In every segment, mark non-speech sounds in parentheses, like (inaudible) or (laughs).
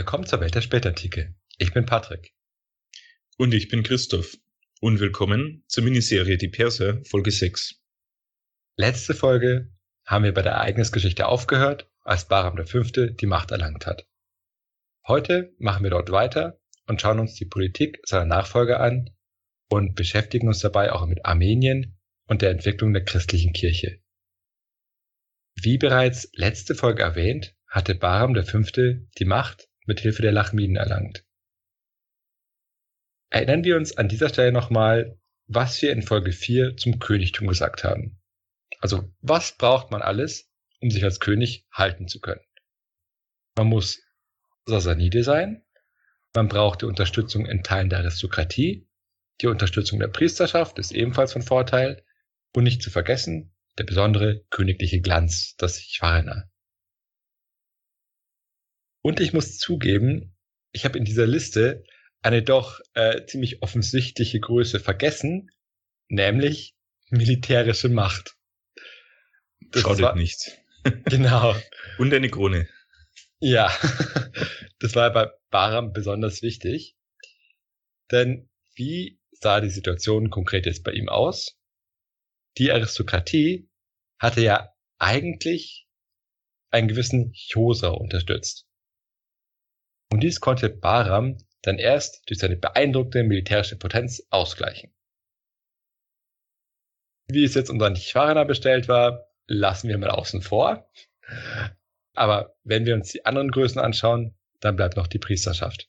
Willkommen zur Welt der Spätantike. Ich bin Patrick. Und ich bin Christoph. Und willkommen zur Miniserie Die Perser, Folge 6. Letzte Folge haben wir bei der Ereignisgeschichte aufgehört, als Bahram V. die Macht erlangt hat. Heute machen wir dort weiter und schauen uns die Politik seiner Nachfolger an und beschäftigen uns dabei auch mit Armenien und der Entwicklung der christlichen Kirche. Wie bereits letzte Folge erwähnt, hatte Bahram V. die Macht mit Hilfe der Lachmiden erlangt. Erinnern wir uns an dieser Stelle nochmal, was wir in Folge 4 zum Königtum gesagt haben. Also, was braucht man alles, um sich als König halten zu können? Man muss Sasanide sein, man braucht die Unterstützung in Teilen der Aristokratie, die Unterstützung der Priesterschaft ist ebenfalls von Vorteil und nicht zu vergessen, der besondere königliche Glanz, das Schwarna. Und ich muss zugeben, ich habe in dieser Liste eine doch äh, ziemlich offensichtliche Größe vergessen, nämlich militärische Macht. Das Schadet war, nicht. (laughs) genau. Und eine Krone. Ja, (laughs) das war bei Baram besonders wichtig. Denn wie sah die Situation konkret jetzt bei ihm aus? Die Aristokratie hatte ja eigentlich einen gewissen Chosa unterstützt. Und dies konnte Bahram dann erst durch seine beeindruckende militärische Potenz ausgleichen. Wie es jetzt um seinen Schwarana bestellt war, lassen wir mal außen vor. Aber wenn wir uns die anderen Größen anschauen, dann bleibt noch die Priesterschaft.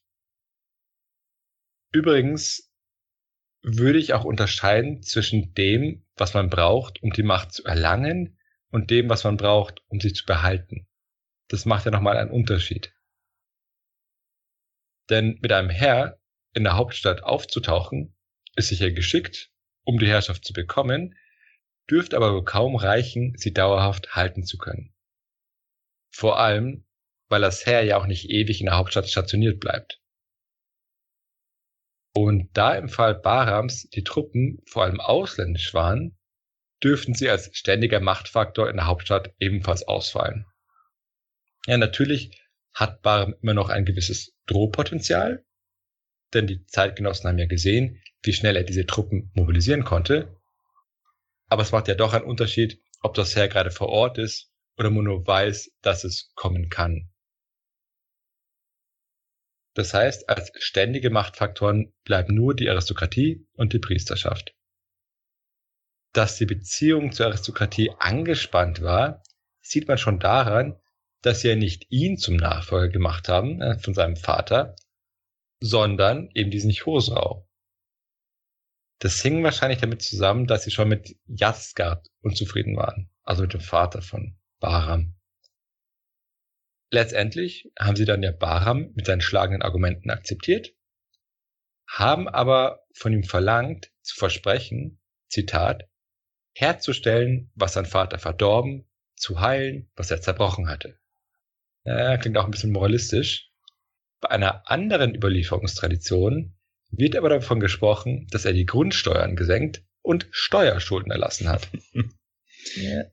Übrigens würde ich auch unterscheiden zwischen dem, was man braucht, um die Macht zu erlangen, und dem, was man braucht, um sie zu behalten. Das macht ja nochmal einen Unterschied. Denn mit einem Herr in der Hauptstadt aufzutauchen, ist sicher geschickt, um die Herrschaft zu bekommen, dürfte aber wohl kaum reichen, sie dauerhaft halten zu können. Vor allem, weil das Heer ja auch nicht ewig in der Hauptstadt stationiert bleibt. Und da im Fall Barams die Truppen vor allem ausländisch waren, dürften sie als ständiger Machtfaktor in der Hauptstadt ebenfalls ausfallen. Ja, natürlich hat Barham immer noch ein gewisses Drohpotenzial, denn die Zeitgenossen haben ja gesehen, wie schnell er diese Truppen mobilisieren konnte. Aber es macht ja doch einen Unterschied, ob das Heer gerade vor Ort ist oder man nur weiß, dass es kommen kann. Das heißt, als ständige Machtfaktoren bleiben nur die Aristokratie und die Priesterschaft. Dass die Beziehung zur Aristokratie angespannt war, sieht man schon daran, dass sie ja nicht ihn zum Nachfolger gemacht haben äh, von seinem Vater, sondern eben diesen Chosrau. Das hing wahrscheinlich damit zusammen, dass sie schon mit Jasgard unzufrieden waren, also mit dem Vater von Bahram. Letztendlich haben sie dann ja Bahram mit seinen schlagenden Argumenten akzeptiert, haben aber von ihm verlangt, zu versprechen, Zitat, herzustellen, was sein Vater verdorben, zu heilen, was er zerbrochen hatte. Ja, klingt auch ein bisschen moralistisch. Bei einer anderen Überlieferungstradition wird aber davon gesprochen, dass er die Grundsteuern gesenkt und Steuerschulden erlassen hat. (laughs) ja.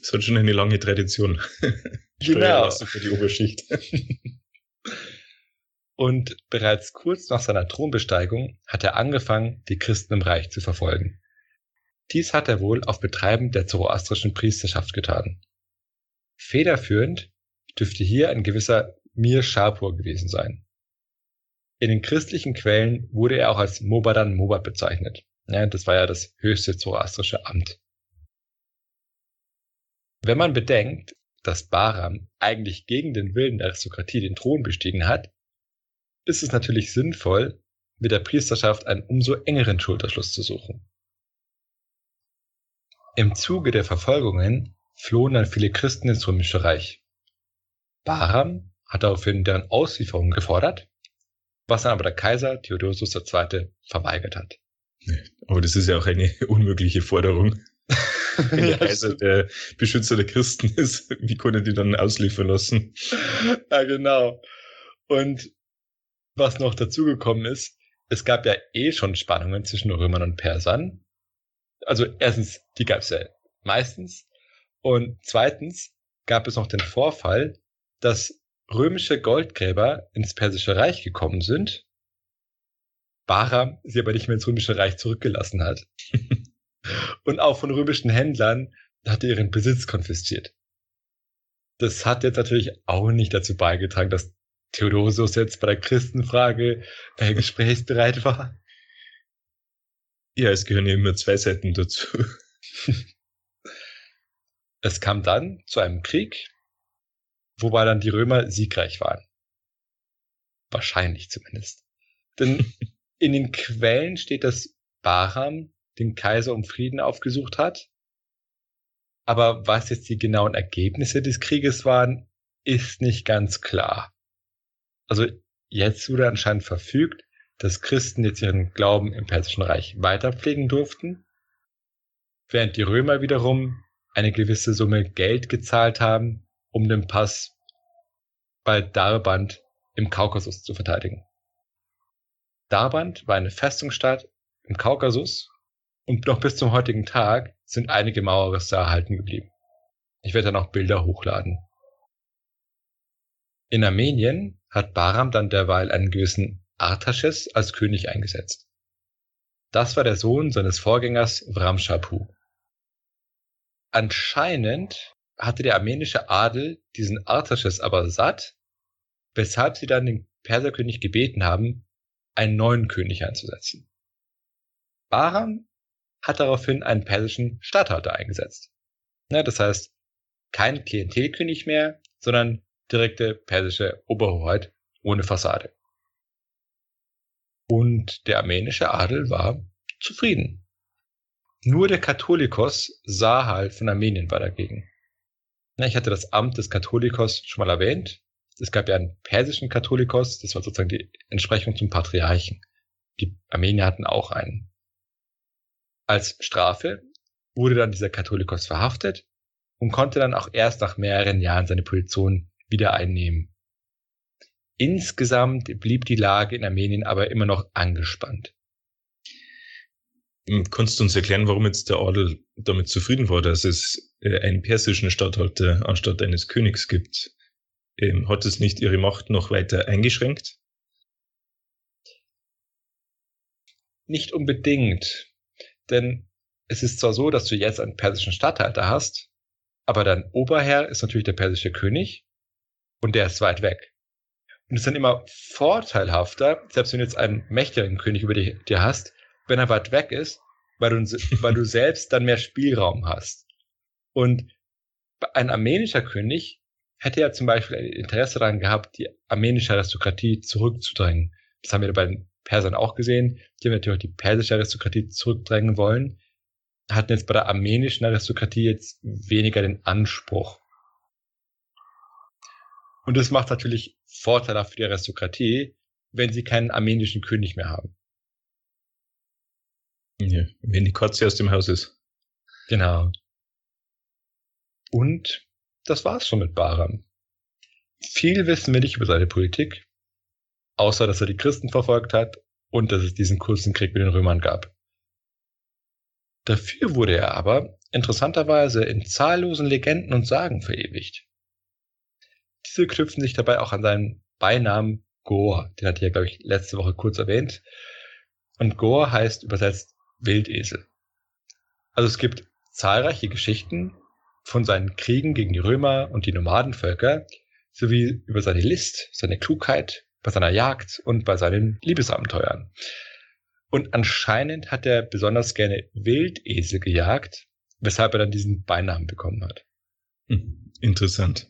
Das hat schon eine lange Tradition. (laughs) genau. für die Oberschicht. (laughs) und bereits kurz nach seiner Thronbesteigung hat er angefangen, die Christen im Reich zu verfolgen. Dies hat er wohl auf Betreiben der zoroastrischen Priesterschaft getan. Federführend dürfte hier ein gewisser Mir Shapur gewesen sein. In den christlichen Quellen wurde er auch als Mobadan Mobad bezeichnet. Ja, das war ja das höchste zoroastrische Amt. Wenn man bedenkt, dass Bahram eigentlich gegen den Willen der Aristokratie den Thron bestiegen hat, ist es natürlich sinnvoll, mit der Priesterschaft einen umso engeren Schulterschluss zu suchen. Im Zuge der Verfolgungen flohen dann viele Christen ins Römische Reich. Bahram hat daraufhin deren Auslieferung gefordert, was dann aber der Kaiser Theodosius II. verweigert hat. Aber das ist ja auch eine (laughs) unmögliche Forderung. (laughs) Wenn der Kaiser der Beschützer der Christen ist, (laughs) wie konnte die dann ausliefern lassen? Ja, genau. Und was noch dazugekommen ist, es gab ja eh schon Spannungen zwischen Römern und Persern. Also erstens, die gab es ja meistens. Und zweitens gab es noch den Vorfall, dass römische Goldgräber ins Persische Reich gekommen sind, Bahram sie aber nicht mehr ins Römische Reich zurückgelassen hat. (laughs) und auch von römischen Händlern hat er ihren Besitz konfisziert. Das hat jetzt natürlich auch nicht dazu beigetragen, dass Theodosius jetzt bei der Christenfrage äh, gesprächsbereit war. Ja, es gehören ja immer zwei Seiten dazu. (laughs) es kam dann zu einem Krieg, wobei dann die Römer siegreich waren. Wahrscheinlich zumindest. Denn (laughs) in den Quellen steht, dass Bahram den Kaiser um Frieden aufgesucht hat. Aber was jetzt die genauen Ergebnisse des Krieges waren, ist nicht ganz klar. Also jetzt wurde anscheinend verfügt, dass Christen jetzt ihren Glauben im Persischen Reich weiterpflegen durften, während die Römer wiederum eine gewisse Summe Geld gezahlt haben, um den Pass bei Darband im Kaukasus zu verteidigen. Darband war eine Festungsstadt im Kaukasus und noch bis zum heutigen Tag sind einige Mauerreste erhalten geblieben. Ich werde dann auch Bilder hochladen. In Armenien hat Bahram dann derweil einen gewissen Artaxerxes als König eingesetzt. Das war der Sohn seines Vorgängers Vramshapu. Anscheinend hatte der armenische Adel diesen Artaxerxes aber satt, weshalb sie dann den Perserkönig gebeten haben, einen neuen König einzusetzen. Bahram hat daraufhin einen persischen Statthalter eingesetzt. Ja, das heißt, kein Klientelkönig mehr, sondern direkte persische Oberhoheit ohne Fassade. Und der armenische Adel war zufrieden. Nur der Katholikos sah halt von Armenien war dagegen. Ich hatte das Amt des Katholikos schon mal erwähnt. Es gab ja einen persischen Katholikos, das war sozusagen die Entsprechung zum Patriarchen. Die Armenier hatten auch einen. Als Strafe wurde dann dieser Katholikos verhaftet und konnte dann auch erst nach mehreren Jahren seine Position wieder einnehmen. Insgesamt blieb die Lage in Armenien aber immer noch angespannt. Hm, kannst du uns erklären, warum jetzt der Adel damit zufrieden war, dass es äh, einen persischen Statthalter anstatt eines Königs gibt? Ähm, hat es nicht ihre Macht noch weiter eingeschränkt? Nicht unbedingt. Denn es ist zwar so, dass du jetzt einen persischen Statthalter hast, aber dein Oberherr ist natürlich der persische König und der ist weit weg. Und es ist dann immer vorteilhafter, selbst wenn du jetzt einen mächtigen König über dir hast, wenn er weit weg ist, weil du, weil du selbst dann mehr Spielraum hast. Und ein armenischer König hätte ja zum Beispiel ein Interesse daran gehabt, die armenische Aristokratie zurückzudrängen. Das haben wir bei den Persern auch gesehen. Die haben natürlich die persische Aristokratie zurückdrängen wollen, hatten jetzt bei der armenischen Aristokratie jetzt weniger den Anspruch. Und das macht natürlich vorteilhaft für die Aristokratie, wenn sie keinen armenischen König mehr haben. Ja, wenn die Katze aus dem Haus ist. Genau. Und das war's schon mit Bahram. Viel wissen wir nicht über seine Politik, außer dass er die Christen verfolgt hat und dass es diesen kurzen Krieg mit den Römern gab. Dafür wurde er aber interessanterweise in zahllosen Legenden und Sagen verewigt. Diese knüpfen sich dabei auch an seinen Beinamen Gor, den hatte ich ja, glaube ich, letzte Woche kurz erwähnt. Und Gor heißt übersetzt Wildesel. Also es gibt zahlreiche Geschichten von seinen Kriegen gegen die Römer und die Nomadenvölker, sowie über seine List, seine Klugheit bei seiner Jagd und bei seinen Liebesabenteuern. Und anscheinend hat er besonders gerne Wildesel gejagt, weshalb er dann diesen Beinamen bekommen hat. Hm, interessant.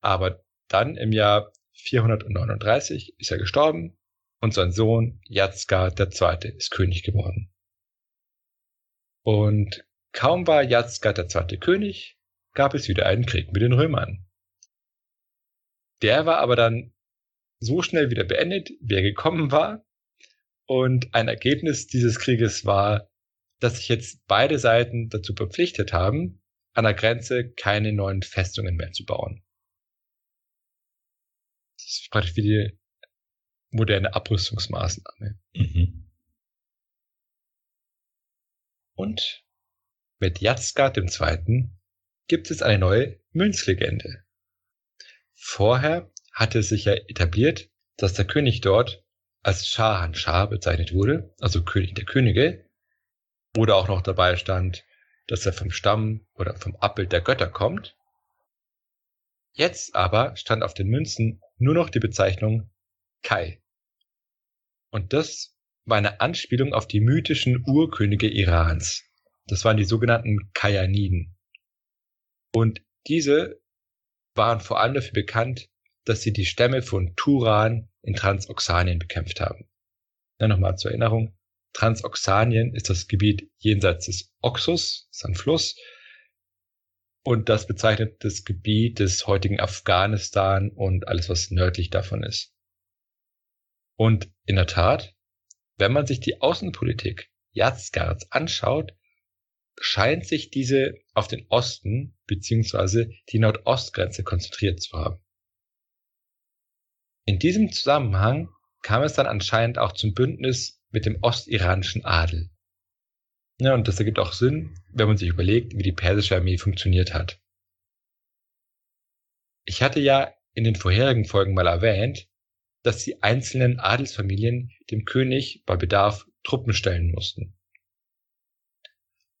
Aber dann im Jahr 439 ist er gestorben und sein Sohn Jatzka II. ist König geworden. Und kaum war Jatzka II. König, gab es wieder einen Krieg mit den Römern. Der war aber dann so schnell wieder beendet, wie er gekommen war. Und ein Ergebnis dieses Krieges war, dass sich jetzt beide Seiten dazu verpflichtet haben, an der Grenze keine neuen Festungen mehr zu bauen. Das ist praktisch wie die moderne Abrüstungsmaßnahme. Mhm. Und mit Jatzgard II. gibt es eine neue Münzlegende. vorher hatte sich ja etabliert, dass der König dort als Shahanshah bezeichnet wurde, also König der Könige, oder auch noch dabei stand, dass er vom Stamm oder vom Abbild der Götter kommt. Jetzt aber stand auf den Münzen nur noch die Bezeichnung Kai. Und das war eine Anspielung auf die mythischen Urkönige Irans. Das waren die sogenannten Kayaniden. Und diese waren vor allem dafür bekannt, dass sie die Stämme von Turan in Transoxanien bekämpft haben. Ja, nochmal zur Erinnerung. Transoxanien ist das Gebiet jenseits des Oxus, ist ein Fluss. Und das bezeichnet das Gebiet des heutigen Afghanistan und alles, was nördlich davon ist. Und in der Tat, wenn man sich die Außenpolitik Yazgards anschaut, scheint sich diese auf den Osten bzw. die Nordostgrenze konzentriert zu haben. In diesem Zusammenhang kam es dann anscheinend auch zum Bündnis mit dem ostiranischen Adel. Ja, und das ergibt auch Sinn, wenn man sich überlegt, wie die persische Armee funktioniert hat. Ich hatte ja in den vorherigen Folgen mal erwähnt, dass die einzelnen Adelsfamilien dem König bei Bedarf Truppen stellen mussten.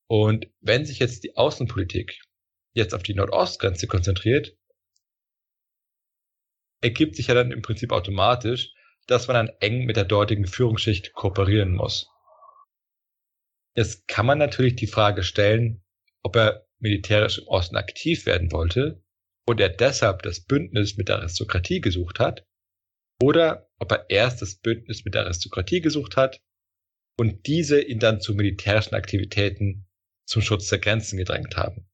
Und wenn sich jetzt die Außenpolitik jetzt auf die Nordostgrenze konzentriert, ergibt sich ja dann im Prinzip automatisch, dass man dann eng mit der dortigen Führungsschicht kooperieren muss. Jetzt kann man natürlich die Frage stellen, ob er militärisch im Osten aktiv werden wollte und er deshalb das Bündnis mit der Aristokratie gesucht hat, oder ob er erst das Bündnis mit der Aristokratie gesucht hat und diese ihn dann zu militärischen Aktivitäten zum Schutz der Grenzen gedrängt haben.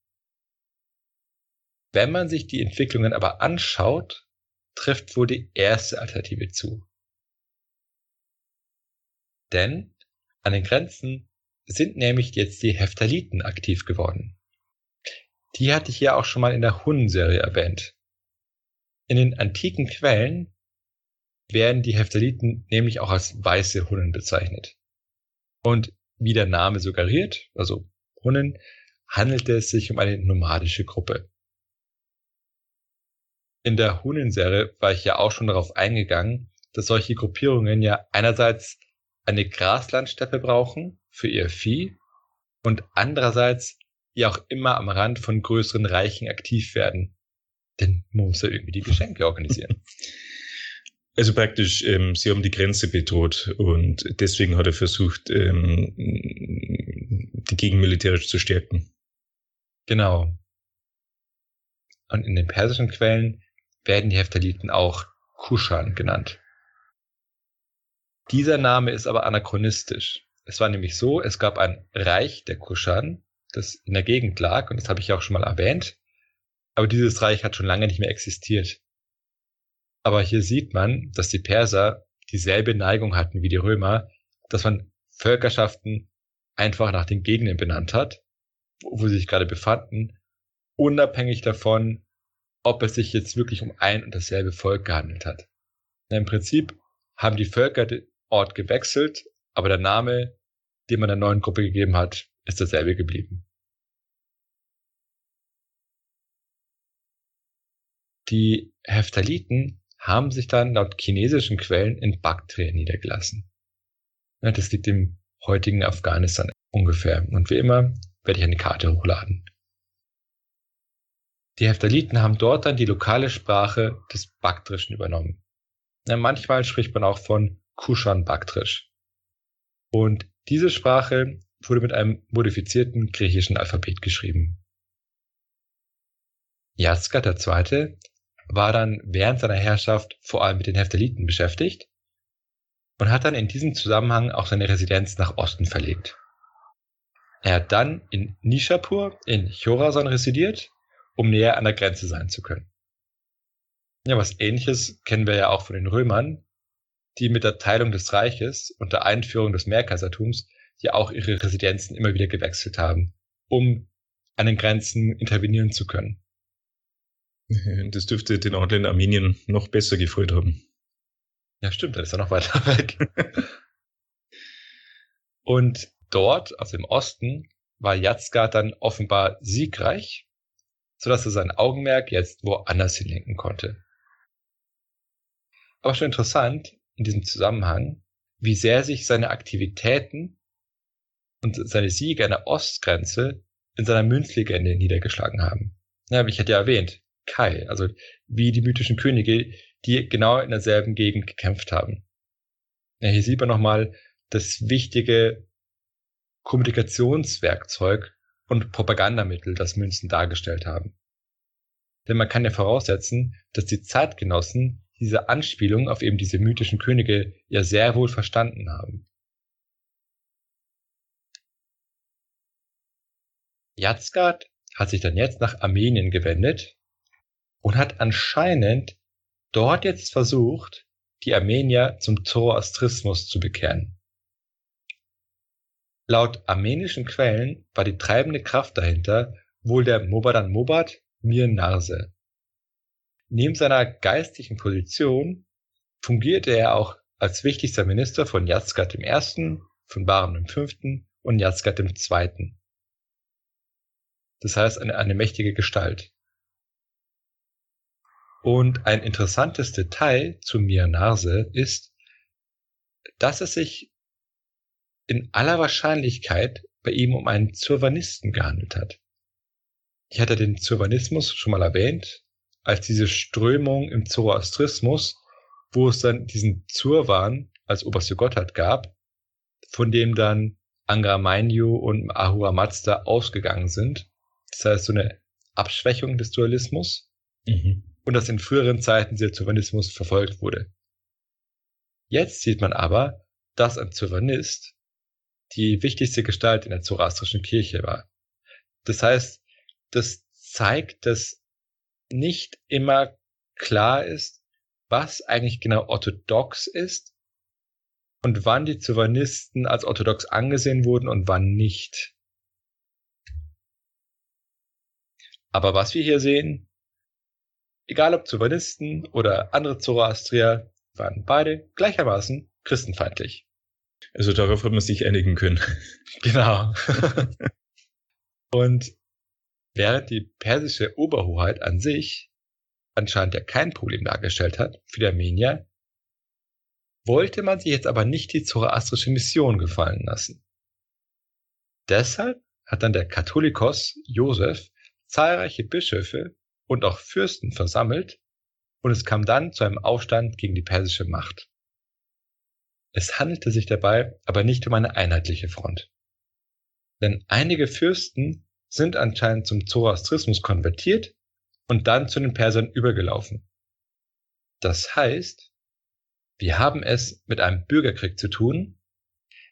Wenn man sich die Entwicklungen aber anschaut, trifft wohl die erste Alternative zu. Denn an den Grenzen sind nämlich jetzt die Heptaliten aktiv geworden. Die hatte ich ja auch schon mal in der Hunnen-Serie erwähnt. In den antiken Quellen werden die Heptaliten nämlich auch als weiße Hunnen bezeichnet. Und wie der Name suggeriert, also Hunnen, handelte es sich um eine nomadische Gruppe. In der Hunin-Serie war ich ja auch schon darauf eingegangen, dass solche Gruppierungen ja einerseits eine Graslandsteppe brauchen für ihr Vieh und andererseits ja auch immer am Rand von größeren Reichen aktiv werden. Denn man muss ja irgendwie die Geschenke organisieren. (laughs) Also praktisch, ähm, sie haben die Grenze bedroht und deswegen hat er versucht, ähm, die Gegend militärisch zu stärken. Genau. Und in den persischen Quellen werden die Heptaliten auch Kushan genannt. Dieser Name ist aber anachronistisch. Es war nämlich so, es gab ein Reich der Kushan, das in der Gegend lag, und das habe ich auch schon mal erwähnt. Aber dieses Reich hat schon lange nicht mehr existiert. Aber hier sieht man, dass die Perser dieselbe Neigung hatten wie die Römer, dass man Völkerschaften einfach nach den Gegenden benannt hat, wo sie sich gerade befanden, unabhängig davon, ob es sich jetzt wirklich um ein und dasselbe Volk gehandelt hat. Im Prinzip haben die Völker den Ort gewechselt, aber der Name, den man der neuen Gruppe gegeben hat, ist derselbe geblieben. Die Heptaliten haben sich dann laut chinesischen Quellen in Baktrien niedergelassen. Das liegt im heutigen Afghanistan ungefähr. Und wie immer werde ich eine Karte hochladen. Die Heptaliten haben dort dann die lokale Sprache des Baktrischen übernommen. Manchmal spricht man auch von Kushan-Baktrisch. Und diese Sprache wurde mit einem modifizierten griechischen Alphabet geschrieben. Yazgat II. War dann während seiner Herrschaft vor allem mit den Heptaliten beschäftigt und hat dann in diesem Zusammenhang auch seine Residenz nach Osten verlegt. Er hat dann in Nishapur in Chorasan residiert um näher an der Grenze sein zu können. Ja, was ähnliches kennen wir ja auch von den Römern, die mit der Teilung des Reiches und der Einführung des Mehrkaisertums ja auch ihre Residenzen immer wieder gewechselt haben, um an den Grenzen intervenieren zu können. (laughs) Das dürfte den Ort in Armenien noch besser gefreut haben. Ja, stimmt, da ist er noch weiter (laughs) weg. und dort, also im Osten, war Yazgar dann offenbar siegreich sodass er sein Augenmerk jetzt woanders hinlenken konnte. aber schon interessant in diesem Zusammenhang, wie sehr sich seine Aktivitäten und seine Siege an der Ostgrenze in seiner Münzlegende niedergeschlagen haben. Ja, wie ich hatte ja erwähnt, Kai, also wie die mythischen Könige, die genau in derselben Gegend gekämpft haben. Ja, hier sieht man nochmal das wichtige Kommunikationswerkzeug und Propagandamittel, das Münzen dargestellt haben. Denn man kann ja voraussetzen, dass die Zeitgenossen diese Anspielung auf eben diese mythischen Könige ja sehr wohl verstanden haben. Yazgard hat sich dann jetzt nach Armenien gewendet und hat anscheinend dort jetzt versucht, die Armenier zum Zoroastrismus zu bekehren. Laut armenischen Quellen war die treibende Kraft dahinter wohl der Mobadan Mobad Mir Narse. Neben seiner geistlichen Position fungierte er auch als wichtigster Minister von Yazgat I., von Bahram V. und Yazgat II. Das heißt, eine, eine mächtige Gestalt. Und ein interessantes Detail zu Mir Narse ist, dass es sich in aller Wahrscheinlichkeit bei ihm um einen Zurvanisten gehandelt hat. Ich hatte den Zurvanismus schon mal erwähnt, als diese Strömung im Zoroastrismus, wo es dann diesen Zurvan als oberste Gottheit gab, von dem dann Angra Mainyu und Ahura Mazda ausgegangen sind. Das heißt, so eine Abschwächung des Dualismus. Mhm. Und dass in früheren Zeiten der Zurvanismus verfolgt wurde. Jetzt sieht man aber, dass ein Zurvanist die wichtigste Gestalt in der zoroastrischen Kirche war. Das heißt, das zeigt, dass nicht immer klar ist, was eigentlich genau orthodox ist und wann die Zionisten als orthodox angesehen wurden und wann nicht. Aber was wir hier sehen, egal ob Zionisten oder andere Zoroastrier, waren beide gleichermaßen christenfeindlich. Also darauf hat man sich einigen können. (laughs) Genau. und während die persische Oberhoheit an sich anscheinend ja kein Problem dargestellt hat für die Armenier, wollte man sich jetzt aber nicht die zoroastrische Mission gefallen lassen. Deshalb hat dann der Katholikos Josef zahlreiche Bischöfe und auch Fürsten versammelt und es kam dann zu einem Aufstand gegen die persische Macht. Es handelte sich dabei aber nicht um eine einheitliche Front. Denn einige Fürsten sind anscheinend zum Zoroastrismus konvertiert und dann zu den Persern übergelaufen. Das heißt, wir haben es mit einem Bürgerkrieg zu tun,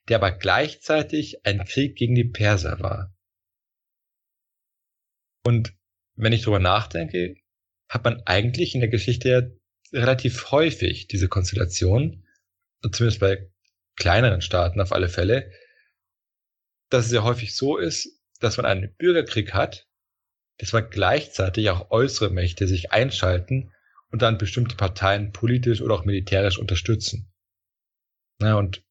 der aber gleichzeitig ein Krieg gegen die Perser war. Und wenn ich darüber nachdenke, hat man eigentlich in der Geschichte ja relativ häufig diese Konstellation, zumindest bei kleineren Staaten auf alle Fälle, dass es ja häufig so ist, dass man einen Bürgerkrieg hat, dass man gleichzeitig auch äußere Mächte sich einschalten und dann bestimmte Parteien politisch oder auch militärisch unterstützen. Ja, und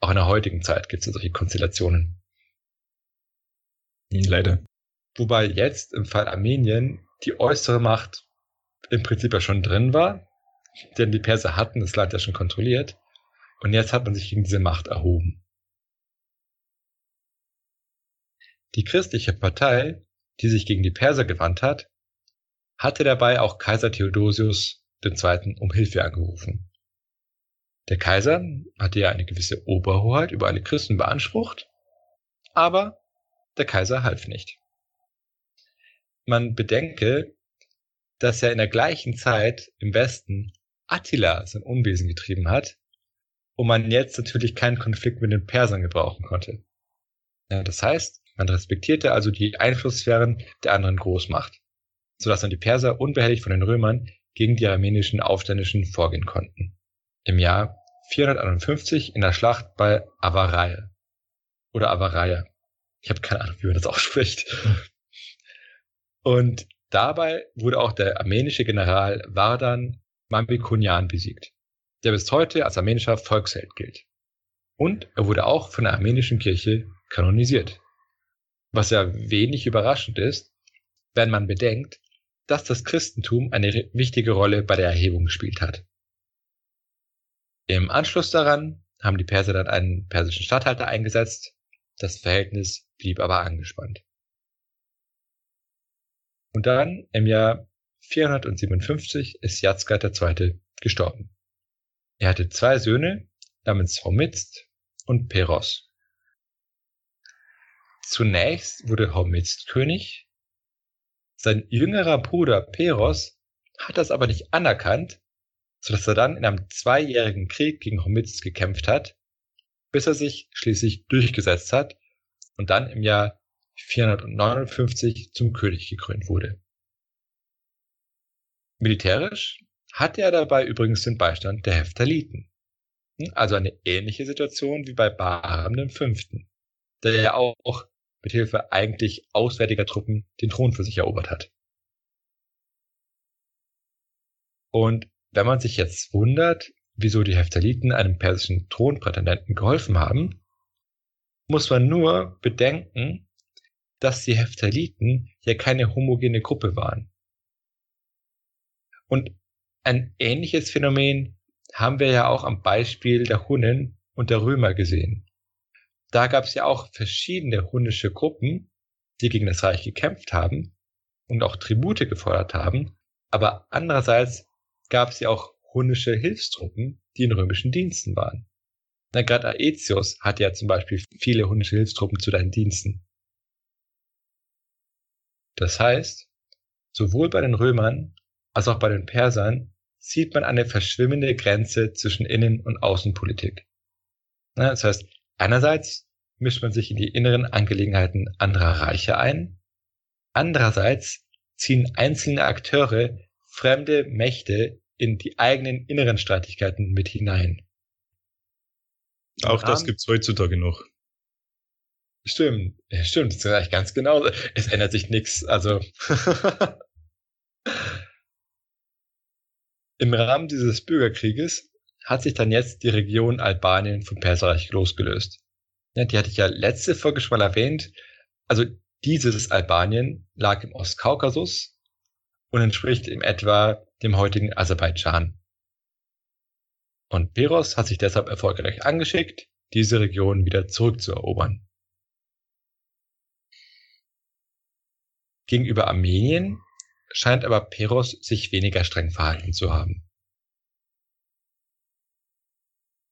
auch in der heutigen Zeit gibt es solche Konstellationen. Leider. Wobei jetzt im Fall Armenien die äußere Macht im Prinzip ja schon drin war, denn die Perser hatten das Land ja schon kontrolliert und jetzt hat man sich gegen diese Macht erhoben. Die christliche Partei, die sich gegen die Perser gewandt hat, hatte dabei auch Kaiser Theodosius II. um Hilfe angerufen. Der Kaiser hatte ja eine gewisse Oberhoheit über alle Christen beansprucht, aber der Kaiser half nicht. Man bedenke, dass er in der gleichen Zeit im Westen Attila sein Unwesen getrieben hat und man jetzt natürlich keinen Konflikt mit den Persern gebrauchen konnte. Ja, das heißt, man respektierte also die Einflusssphären der anderen Großmacht, sodass dann die Perser unbehelligt von den Römern gegen die armenischen Aufständischen vorgehen konnten. Im Jahr 451 in der Schlacht bei Avaraya. Oder Avaraya. Ich habe keine Ahnung, wie man das (laughs) ausspricht. Und dabei wurde auch der armenische General Vardan Mamikonian besiegt, der bis heute als armenischer Volksheld gilt. Und er wurde auch von der armenischen Kirche kanonisiert. Was ja wenig überraschend ist, wenn man bedenkt, dass das Christentum eine wichtige Rolle bei der Erhebung gespielt hat. Im Anschluss daran haben die Perser dann einen persischen Statthalter eingesetzt. Das Verhältnis blieb aber angespannt. Und dann im Jahr 457 ist Yazgat II. gestorben. Er hatte zwei Söhne namens Hormizd und Peros. Zunächst wurde Hormizd König. Sein jüngerer Bruder Peros hat das aber nicht anerkannt, sodass er dann in einem zweijährigen Krieg gegen Hormizd gekämpft hat, bis er sich schließlich durchgesetzt hat und dann im Jahr 459 zum König gekrönt wurde. Militärisch hatte er dabei übrigens den Beistand der Heptaliten. Also eine ähnliche Situation wie bei Bahram V., der ja auch mit Hilfe eigentlich auswärtiger Truppen den Thron für sich erobert hat. Und wenn man sich jetzt wundert, wieso die Heptaliten einem persischen Thronprätendenten geholfen haben, muss man nur bedenken, dass die Heptaliten ja keine homogene Gruppe waren. Und ein ähnliches Phänomen haben wir ja auch am Beispiel der Hunnen und der Römer gesehen. Da gab es ja auch verschiedene hunnische Gruppen, die gegen das Reich gekämpft haben und auch Tribute gefordert haben, aber andererseits gab es ja auch hunnische Hilfstruppen, die in römischen Diensten waren. Na, gerade Aetius hatte ja zum Beispiel viele hunnische Hilfstruppen zu deinen Diensten. Das heißt, sowohl bei den Römern als auch bei den Persern sieht man eine verschwimmende Grenze zwischen Innen- und Außenpolitik. Das heißt, einerseits mischt man sich in die inneren Angelegenheiten anderer Reiche ein, andererseits ziehen einzelne Akteure fremde Mächte in die eigenen inneren Streitigkeiten mit hinein. Auch das gibt's heutzutage noch. Stimmt, stimmt, das ist eigentlich ganz genau. Es ändert sich nichts. Also (laughs) im Rahmen dieses Bürgerkrieges hat sich dann jetzt die Region Albanien vom Perserreich losgelöst. Ja, die hatte ich ja letzte Folge schon mal erwähnt. Also dieses Albanien lag im Ostkaukasus und entspricht in etwa dem heutigen Aserbaidschan. Und Peros hat sich deshalb erfolgreich angeschickt, diese Region wieder zurückzuerobern. Gegenüber Armenien scheint aber Peros sich weniger streng verhalten zu haben.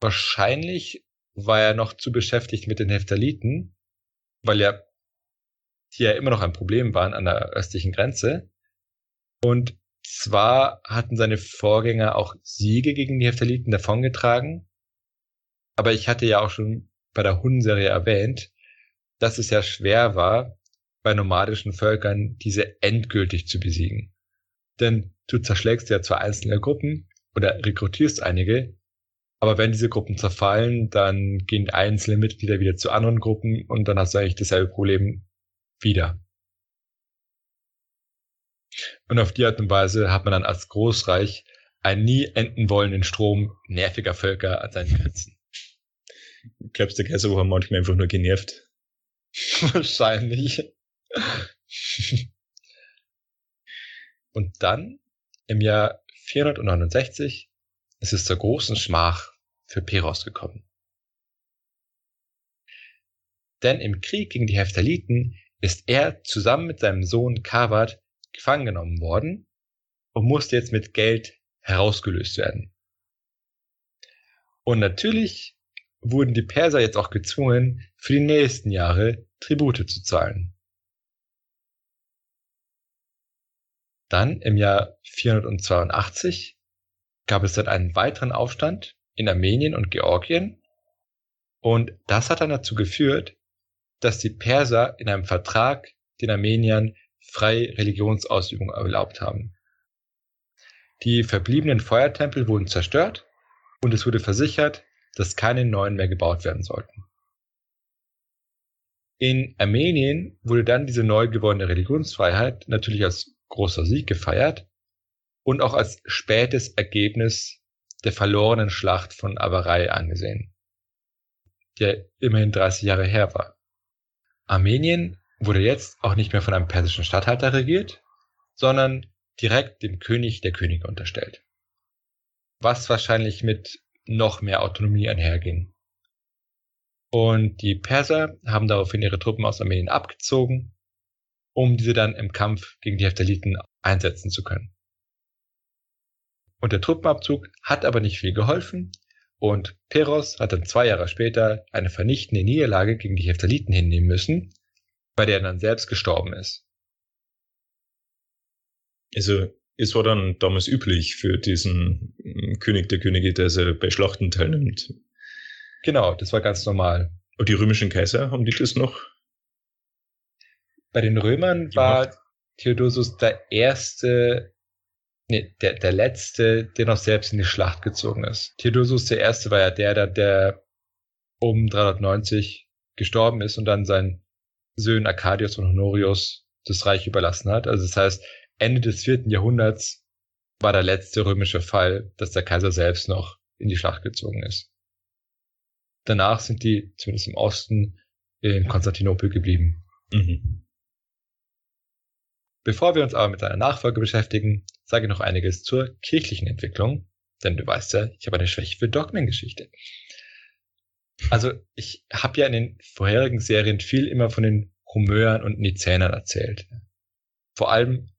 Wahrscheinlich war er noch zu beschäftigt mit den Heptaliten, weil ja die ja immer noch ein Problem waren an der östlichen Grenze. Und zwar hatten seine Vorgänger auch Siege gegen die Heptaliten davongetragen, aber ich hatte ja auch schon bei der Hun-Serie erwähnt, dass es ja schwer war, bei nomadischen Völkern diese endgültig zu besiegen. Denn du zerschlägst ja zwar einzelne Gruppen oder rekrutierst einige, aber wenn diese Gruppen zerfallen, dann gehen einzelne Mitglieder wieder zu anderen Gruppen und dann hast du eigentlich dasselbe Problem wieder. Und auf die Art und Weise hat man dann als Großreich einen nie enden wollenden Strom nerviger Völker an seinen Grenzen. Glaubst du, der Kaiser war manchmal einfach nur genervt? (laughs) Wahrscheinlich. (laughs) Und dann, im Jahr 469, ist es zur großen Schmach für Peros gekommen. Denn im Krieg gegen die Heptaliten ist er zusammen mit seinem Sohn Kavat gefangen genommen worden und musste jetzt mit Geld herausgelöst werden. Und natürlich wurden die Perser jetzt auch gezwungen, für die nächsten Jahre Tribute zu zahlen. Dann im Jahr 482 gab es dann einen weiteren Aufstand in Armenien und Georgien und das hat dann dazu geführt, dass die Perser in einem Vertrag den Armeniern freie Religionsausübung erlaubt haben. Die verbliebenen Feuertempel wurden zerstört und es wurde versichert, dass keine neuen mehr gebaut werden sollten. In Armenien wurde dann diese neu gewonnene Religionsfreiheit natürlich als großer Sieg gefeiert und auch als spätes Ergebnis der verlorenen Schlacht von Avarei angesehen, der immerhin 30 Jahre her war. Armenien wurde jetzt auch nicht mehr von einem persischen Statthalter regiert, sondern direkt dem König der Könige unterstellt. Was wahrscheinlich mit noch mehr Autonomie einherging. Und die Perser haben daraufhin ihre Truppen aus Armenien abgezogen, um diese dann im Kampf gegen die Heptaliten einsetzen zu können. Und der Truppenabzug hat aber nicht viel geholfen und Peros hat dann zwei Jahre später eine vernichtende Niederlage gegen die Heptaliten hinnehmen müssen, bei der er dann selbst gestorben ist. Also es war dann damals üblich für diesen König der Könige, dass er bei Schlachten teilnimmt. Genau, das war ganz normal. Und die römischen Kaiser, haben die das noch? Bei den Römern war Theodosius der erste, nee, der, der letzte, der noch selbst in die Schlacht gezogen ist. Theodosius der erste war ja der, der, der um 390 gestorben ist und dann seinen Söhnen Arcadius und Honorius das Reich überlassen hat. Also das heißt, Ende des vierten Jahrhunderts war der letzte römische Fall, dass der Kaiser selbst noch in die Schlacht gezogen ist. Danach sind die, zumindest im Osten, in Konstantinopel geblieben. Mhm. Bevor wir uns aber mit seiner Nachfolge beschäftigen, sage ich noch einiges zur kirchlichen Entwicklung, denn du weißt ja, ich habe eine Schwäche für Dogmengeschichte. Also ich habe ja in den vorherigen Serien viel immer von den Homöern und Nizänern erzählt. Vor allem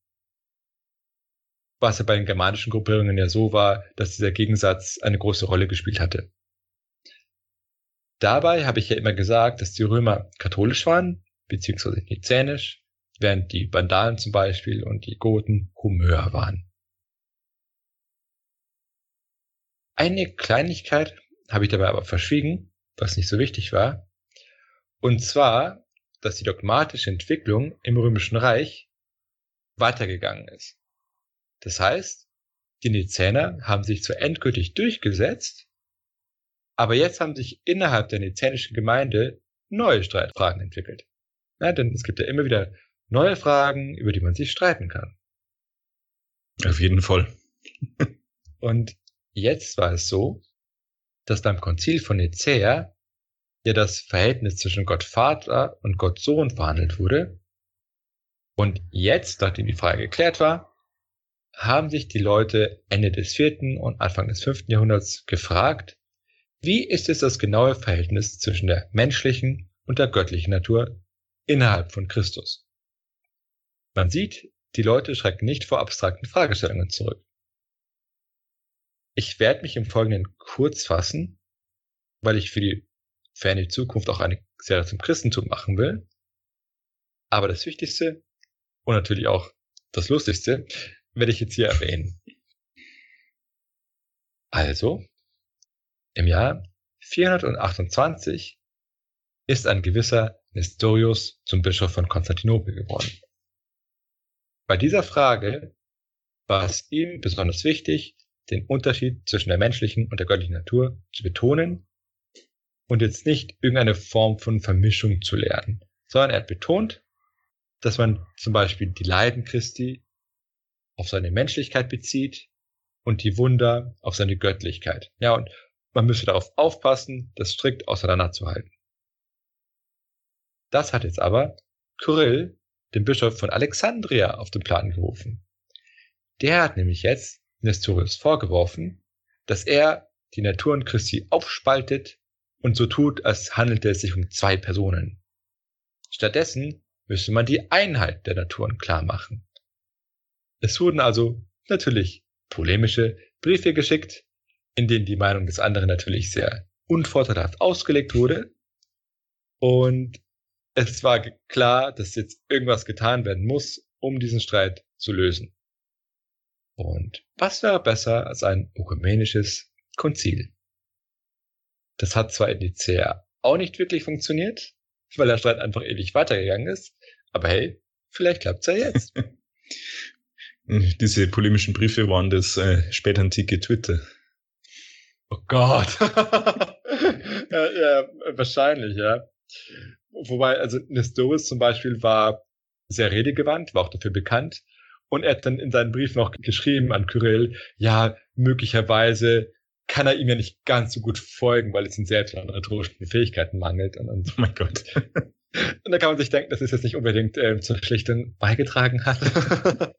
was ja bei den germanischen Gruppierungen ja so war, dass dieser Gegensatz eine große Rolle gespielt hatte. Dabei habe ich ja immer gesagt, dass die Römer katholisch waren, beziehungsweise nizänisch, während die Vandalen zum Beispiel und die Goten Humör waren. Eine Kleinigkeit habe ich dabei aber verschwiegen, was nicht so wichtig war, und zwar, dass die dogmatische Entwicklung im Römischen Reich weitergegangen ist. Das heißt, die Nizäner haben sich zwar endgültig durchgesetzt, aber jetzt haben sich innerhalb der nizänischen Gemeinde neue Streitfragen entwickelt. Ja, denn es gibt ja immer wieder neue Fragen, über die man sich streiten kann. Auf jeden Fall. (laughs) Und jetzt war es so, dass beim Konzil von Nicäa ja das Verhältnis zwischen Gott Vater und Gott Sohn verhandelt wurde. Und jetzt, nachdem die Frage geklärt war, haben sich die Leute Ende des vierten und Anfang des fünften Jahrhunderts gefragt, wie ist es das genaue Verhältnis zwischen der menschlichen und der göttlichen Natur innerhalb von Christus? Man sieht, die Leute schrecken nicht vor abstrakten Fragestellungen zurück. Ich werde mich im Folgenden kurz fassen, weil ich für die ferne Zukunft auch eine Serie zum Christentum machen will. Aber das Wichtigste und natürlich auch das Lustigste werde ich jetzt hier erwähnen. Also, im Jahr 428 ist ein gewisser Nestorius zum Bischof von Konstantinopel geworden. Bei dieser Frage war es ihm besonders wichtig, den Unterschied zwischen der menschlichen und der göttlichen Natur zu betonen und jetzt nicht irgendeine Form von Vermischung zu lernen, sondern er hat betont, dass man zum Beispiel die Leiden Christi auf seine Menschlichkeit bezieht und die Wunder auf seine Göttlichkeit. Ja, und man müsste darauf aufpassen, das strikt auseinanderzuhalten. Das hat jetzt aber Kyrill, den Bischof von Alexandria, auf den Plan gerufen. Der hat nämlich jetzt Nestorius vorgeworfen, dass er die Naturen Christi aufspaltet und so tut, als handelte es sich um zwei Personen. Stattdessen müsste man die Einheit der Naturen klar machen. Es wurden also natürlich polemische Briefe geschickt, in denen die Meinung des anderen natürlich sehr unvorteilhaft ausgelegt wurde. Und es war klar, dass jetzt irgendwas getan werden muss, um diesen Streit zu lösen. Und was wäre besser als ein ökumenisches Konzil? Das hat zwar in Nicea auch nicht wirklich funktioniert, weil der Streit einfach ewig weitergegangen ist, aber hey, vielleicht klappt's ja jetzt. (laughs) Diese polemischen Briefe waren das äh, spätantike Twitter. Oh Gott. (laughs) (laughs) ja, ja, wahrscheinlich, ja. Wobei, also Nestorius zum Beispiel war sehr redegewandt, war auch dafür bekannt. Und er hat dann in seinem Brief noch geschrieben an Kyrill, ja, möglicherweise kann er ihm ja nicht ganz so gut folgen, weil es ihn selbst an rhetorischen Fähigkeiten mangelt. Und, und oh mein Gott. (laughs) und da kann man sich denken, dass es jetzt nicht unbedingt äh, zur Schlichtung beigetragen hat. (laughs)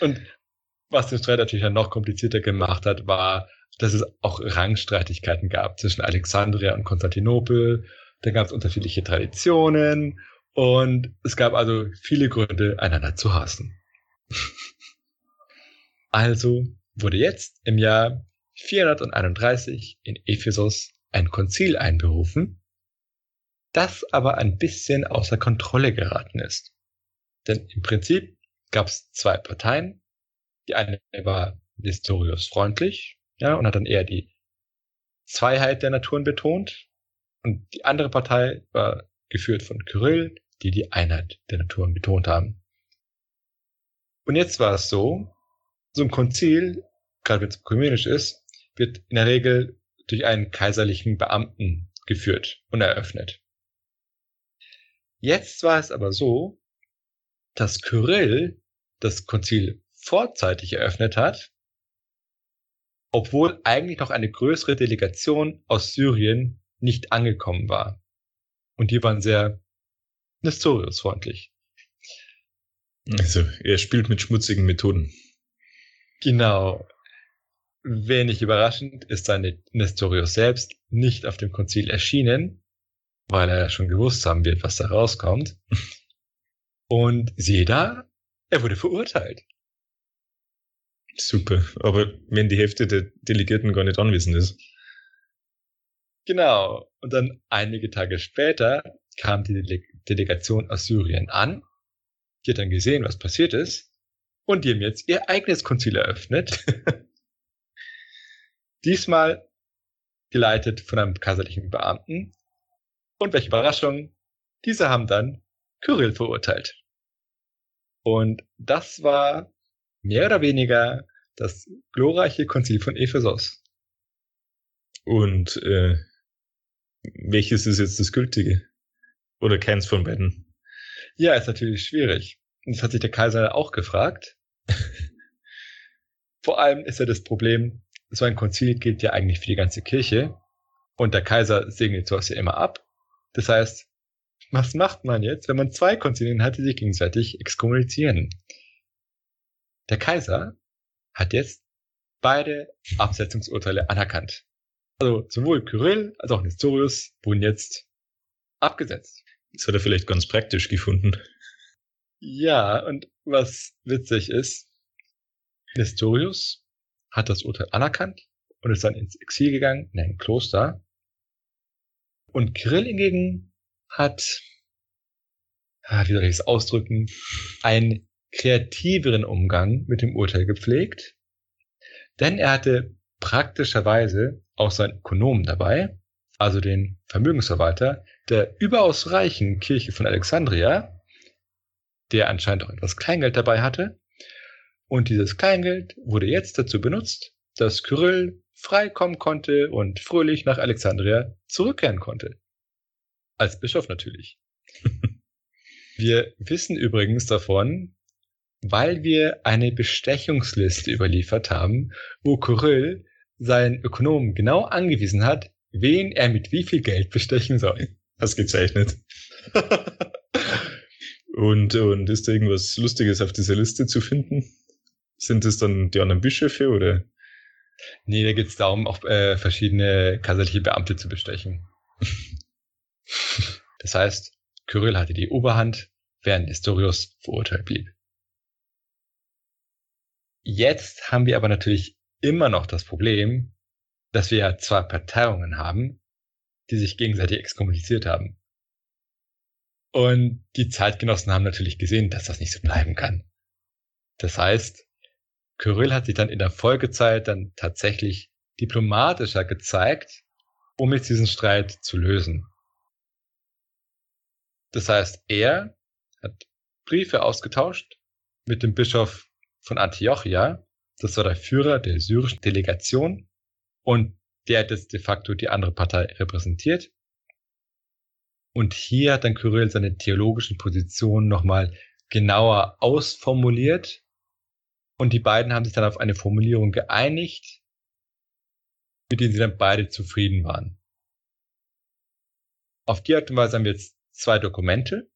Und was den Streit natürlich dann noch komplizierter gemacht hat, war dass es auch Rangstreitigkeiten gab zwischen Alexandria und Konstantinopel. Da gab es unterschiedliche Traditionen und es gab also viele Gründe, einander zu hassen. (laughs) also wurde jetzt im Jahr 431 in Ephesus ein Konzil einberufen, das aber ein bisschen außer Kontrolle geraten ist. Denn im Prinzip gab es zwei Parteien. Die eine war Nestorius freundlich, ja, und hat dann eher die Zweiheit der Naturen betont. Und die andere Partei war geführt von Kyrill, die die Einheit der Naturen betont haben. Und jetzt war es so, so ein Konzil, gerade wenn es ökumenisch ist, wird in der Regel durch einen kaiserlichen Beamten geführt und eröffnet. Jetzt war es aber so, dass Kyrill das Konzil vorzeitig eröffnet hat, obwohl eigentlich noch eine größere Delegation aus Syrien nicht angekommen war. Und die waren sehr Nestorius-freundlich. Also, er spielt mit schmutzigen Methoden. Genau. Wenig überraschend ist seine Nestorius selbst nicht auf dem Konzil erschienen, weil er schon gewusst haben wird, was da rauskommt. (laughs) Und siehe da, er wurde verurteilt. Super. Aber wenn die Hälfte der Delegierten gar nicht anwesend ist. Genau. Und dann einige Tage später kam die Dele Delegation aus Syrien an. Die hat dann gesehen, was passiert ist. Und die haben jetzt ihr eigenes Konzil eröffnet. (laughs) Diesmal geleitet von einem kaiserlichen Beamten. Und welche Überraschung, diese haben dann Kyrill verurteilt. Und das war mehr oder weniger das glorreiche Konzil von Ephesus. Und äh, welches ist jetzt das gültige? Oder keins von beiden? Ja, ist natürlich schwierig. Und das hat sich der Kaiser auch gefragt. (laughs) Vor allem ist ja das Problem, so ein Konzil gilt ja eigentlich für die ganze Kirche. Und der Kaiser segnet sowas ja immer ab. Das heißt, was macht man jetzt, wenn man zwei Konzilien hat, die sich gegenseitig exkommunizieren? Der Kaiser hat jetzt beide Absetzungsurteile anerkannt. Also sowohl Kyrill als auch Nestorius wurden jetzt abgesetzt. Das hat er vielleicht ganz praktisch gefunden. Ja, und was witzig ist, Nestorius hat das Urteil anerkannt und ist dann ins Exil gegangen, in ein Kloster. Und Kyrill hingegen hat, ah, wie soll ich es ausdrücken, einen kreativeren Umgang mit dem Urteil gepflegt, denn er hatte praktischerweise auch seinen Ökonomen dabei, also den Vermögensverwalter der überaus reichen Kirche von Alexandria, der anscheinend auch etwas Kleingeld dabei hatte. Und dieses Kleingeld wurde jetzt dazu benutzt, dass Kyrill frei kommen konnte und fröhlich nach Alexandria zurückkehren konnte. Als Bischof natürlich. (laughs) wir wissen übrigens davon, weil wir eine Bestechungsliste überliefert haben, wo Kyrill seinen Ökonomen genau angewiesen hat, wen er mit wie viel Geld bestechen soll. Hast gezeichnet. (laughs) und, und ist da irgendwas Lustiges auf dieser Liste zu finden? Sind es dann die anderen Bischöfe oder? Nee, da geht es darum, auch äh, verschiedene kaiserliche Beamte zu bestechen. (laughs) das heißt, Kyrill hatte die Oberhand, während Nestorius verurteilt blieb. Jetzt haben wir aber natürlich immer noch das Problem, dass wir ja zwei Parteiungen haben, die sich gegenseitig exkommuniziert haben. Und die Zeitgenossen haben natürlich gesehen, dass das nicht so bleiben kann. Das heißt, Kyrill hat sich dann in der Folgezeit dann tatsächlich diplomatischer gezeigt, um jetzt diesen Streit zu lösen. Das heißt, er hat Briefe ausgetauscht mit dem Bischof von Antiochia. Das war der Führer der syrischen Delegation und der hat jetzt de facto die andere Partei repräsentiert. Und hier hat dann Kyrill seine theologischen Positionen nochmal genauer ausformuliert. Und die beiden haben sich dann auf eine Formulierung geeinigt, mit denen sie dann beide zufrieden waren. Auf die Art und Weise haben wir jetzt zwei Dokumente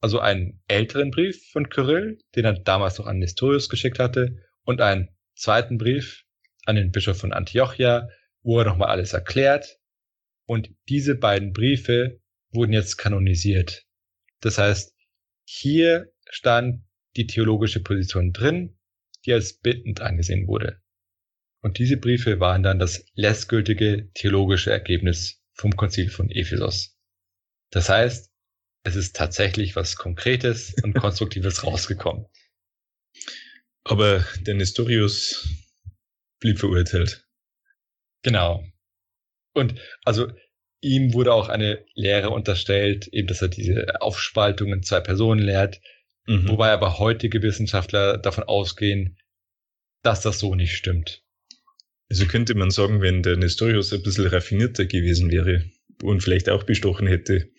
also einen älteren Brief von Kyrill, den er damals noch an Nestorius geschickt hatte, und einen zweiten Brief an den Bischof von Antiochia, wo er nochmal alles erklärt. Und diese beiden Briefe wurden jetzt kanonisiert. Das heißt, hier stand die theologische Position drin, die als bittend angesehen wurde. Und diese Briefe waren dann das letztgültige theologische Ergebnis vom Konzil von Ephesus. Das heißt, es ist tatsächlich was Konkretes und (laughs) Konstruktives rausgekommen. Aber der Nestorius blieb verurteilt. Genau. Und also ihm wurde auch eine Lehre unterstellt, eben dass er diese Aufspaltung in zwei Personen lehrt, mhm. wobei aber heutige Wissenschaftler davon ausgehen, dass das so nicht stimmt. Also könnte man sagen, wenn der Nestorius ein bisschen raffinierter gewesen wäre und vielleicht auch bestochen hätte,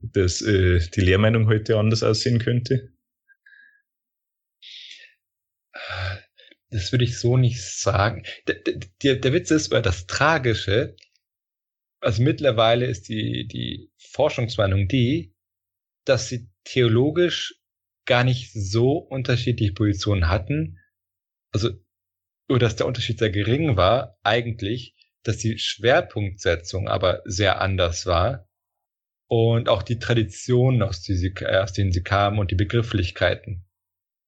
dass äh, die Lehrmeinung heute anders aussehen könnte? Das würde ich so nicht sagen. Der, der, der Witz ist, weil das Tragische, also mittlerweile ist die, die Forschungsmeinung die, dass sie theologisch gar nicht so unterschiedliche Positionen hatten. Also, oder dass der Unterschied sehr gering war, eigentlich, dass die Schwerpunktsetzung aber sehr anders war und auch die Traditionen, aus, die sie, aus denen sie kamen und die Begrifflichkeiten.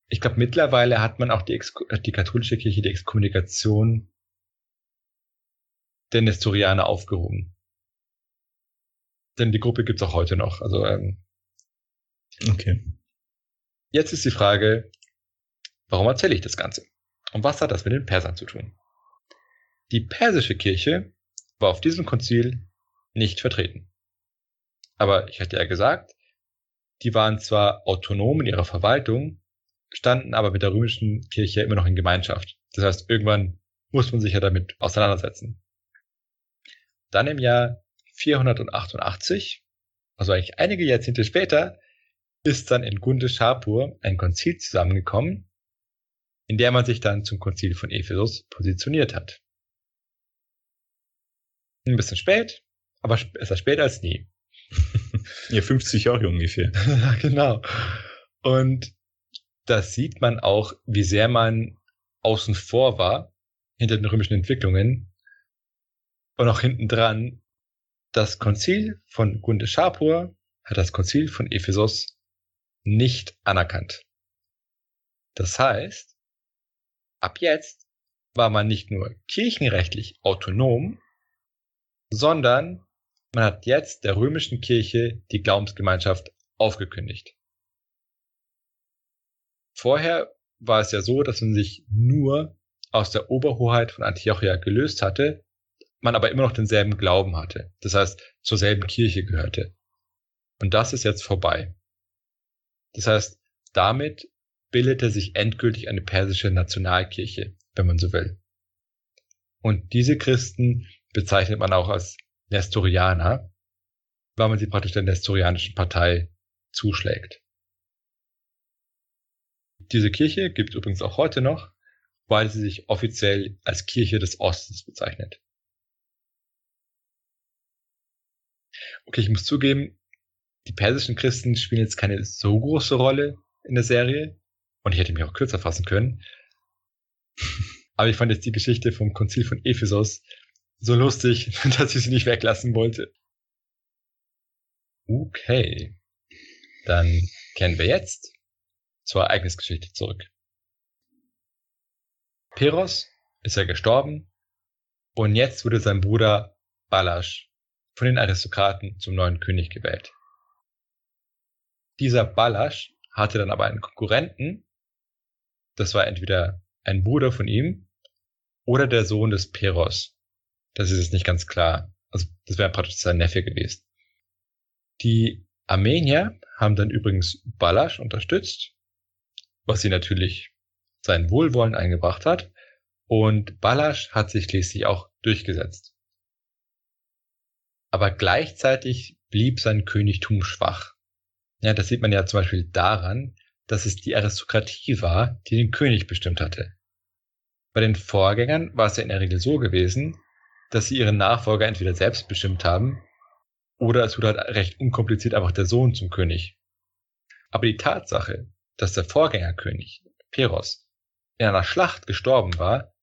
Ich glaube, mittlerweile hat man auch die, Ex die katholische Kirche die Exkommunikation der Nestorianer aufgehoben. Denn die Gruppe gibt's auch heute noch. Also ähm, okay. Jetzt ist die Frage, warum erzähle ich das Ganze? Und was hat das mit den Persern zu tun? Die persische Kirche war auf diesem Konzil nicht vertreten. Aber ich hatte ja gesagt, die waren zwar autonom in ihrer Verwaltung, standen aber mit der römischen Kirche immer noch in Gemeinschaft. Das heißt, irgendwann muss man sich ja damit auseinandersetzen. Dann im Jahr 488, also eigentlich einige Jahrzehnte später, ist dann in Gunde Schapur ein Konzil zusammengekommen, in der man sich dann zum Konzil von Ephesus positioniert hat. Ein bisschen spät, aber besser spät als nie. (laughs) ja, 50 Jahre ungefähr. (laughs) ja, genau. Und das sieht man auch, wie sehr man außen vor war hinter den römischen Entwicklungen und auch hinten dran. Das Konzil von Gunde Schapur hat das Konzil von Ephesus nicht anerkannt. Das heißt, ab jetzt war man nicht nur kirchenrechtlich autonom, sondern man hat jetzt der römischen Kirche die Glaubensgemeinschaft aufgekündigt. Vorher war es ja so, dass man sich nur aus der Oberhoheit von Antiochia gelöst hatte, man aber immer noch denselben Glauben hatte. Das heißt, zur selben Kirche gehörte. Und das ist jetzt vorbei. Das heißt, damit bildete sich endgültig eine persische Nationalkirche, wenn man so will. Und diese Christen bezeichnet man auch als Nestorianer, weil man sie praktisch der nestorianischen Partei zuschlägt. Diese Kirche gibt übrigens auch heute noch, weil sie sich offiziell als Kirche des Ostens bezeichnet. Okay, ich muss zugeben, die persischen Christen spielen jetzt keine so große Rolle in der Serie und ich hätte mich auch kürzer fassen können. (laughs) Aber ich fand jetzt die Geschichte vom Konzil von Ephesus so lustig, (laughs) dass ich sie nicht weglassen wollte. Okay. Dann kennen wir jetzt zur Ereignisgeschichte zurück. Peros ist ja gestorben und jetzt wurde sein Bruder Balasch von den Aristokraten zum neuen König gewählt. Dieser Balasch hatte dann aber einen Konkurrenten, das war entweder ein Bruder von ihm oder der Sohn des Peros. Das ist jetzt nicht ganz klar. Also das wäre praktisch sein Neffe gewesen. Die Armenier haben dann übrigens Balasch unterstützt, was sie natürlich sein Wohlwollen eingebracht hat. Und Balasch hat sich schließlich auch durchgesetzt. Aber gleichzeitig blieb sein Königtum schwach. Ja, das sieht man ja zum Beispiel daran, dass es die Aristokratie war, die den König bestimmt hatte. Bei den Vorgängern war es ja in der Regel so gewesen, dass sie ihren Nachfolger entweder selbst bestimmt haben oder es wurde halt recht unkompliziert einfach der Sohn zum König. Aber die Tatsache, dass der Vorgängerkönig, Peros, in einer Schlacht gestorben war,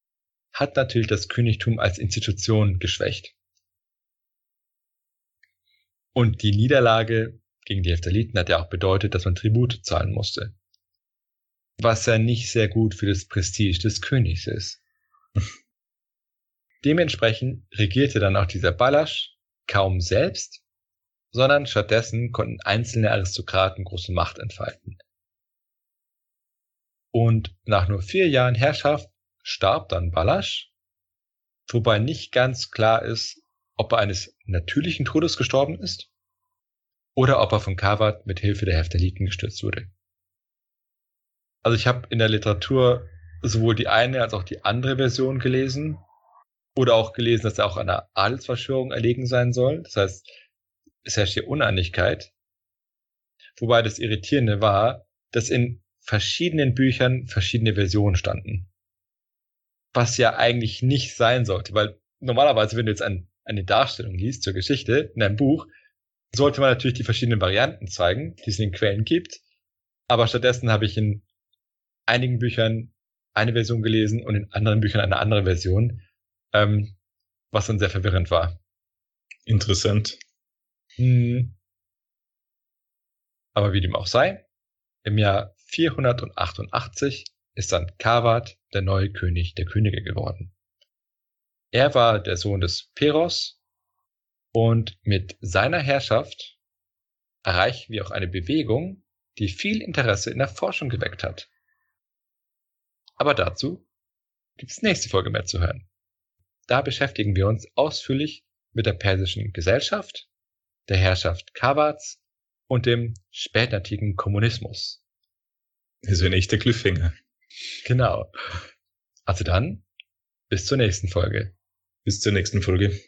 hat natürlich das Königtum als Institution geschwächt. Und die Niederlage gegen die Heptaliten hat ja auch bedeutet, dass man Tribute zahlen musste. Was ja nicht sehr gut für das Prestige des Königs ist. (laughs) Dementsprechend regierte dann auch dieser Balasch kaum selbst, sondern stattdessen konnten einzelne Aristokraten große Macht entfalten. Und nach nur vier Jahren Herrschaft starb dann Balasch, wobei nicht ganz klar ist, ob er eines natürlichen Todes gestorben ist oder ob er von Kawat mit Hilfe der Heftaliten gestürzt wurde. Also ich habe in der Literatur sowohl die eine als auch die andere Version gelesen oder auch gelesen, dass er auch einer Adelsverschwörung erlegen sein soll. Das heißt, es herrscht hier Uneinigkeit. Wobei das Irritierende war, dass in verschiedenen Büchern verschiedene Versionen standen. Was ja eigentlich nicht sein sollte, weil normalerweise, wenn du jetzt ein, eine Darstellung liest zur Geschichte in einem Buch, sollte man natürlich die verschiedenen Varianten zeigen, die es in den Quellen gibt. Aber stattdessen habe ich in einigen Büchern eine Version gelesen und in anderen Büchern eine andere Version, ähm, was dann sehr verwirrend war. Interessant. Hm. Aber wie dem auch sei, im Jahr 488 ist dann Kawat der neue König der Könige geworden. Er war der Sohn des Peros und mit seiner Herrschaft erreichen wir auch eine Bewegung, die viel Interesse in der Forschung geweckt hat. Aber dazu gibt es nächste Folge mehr zu hören. Da beschäftigen wir uns ausführlich mit der persischen Gesellschaft, der Herrschaft Kawats und dem spätantiken Kommunismus. Das ist ein echter Cliffhanger. Genau. Also dann, bis zur nächsten Folge. Bis zur nächsten Folge.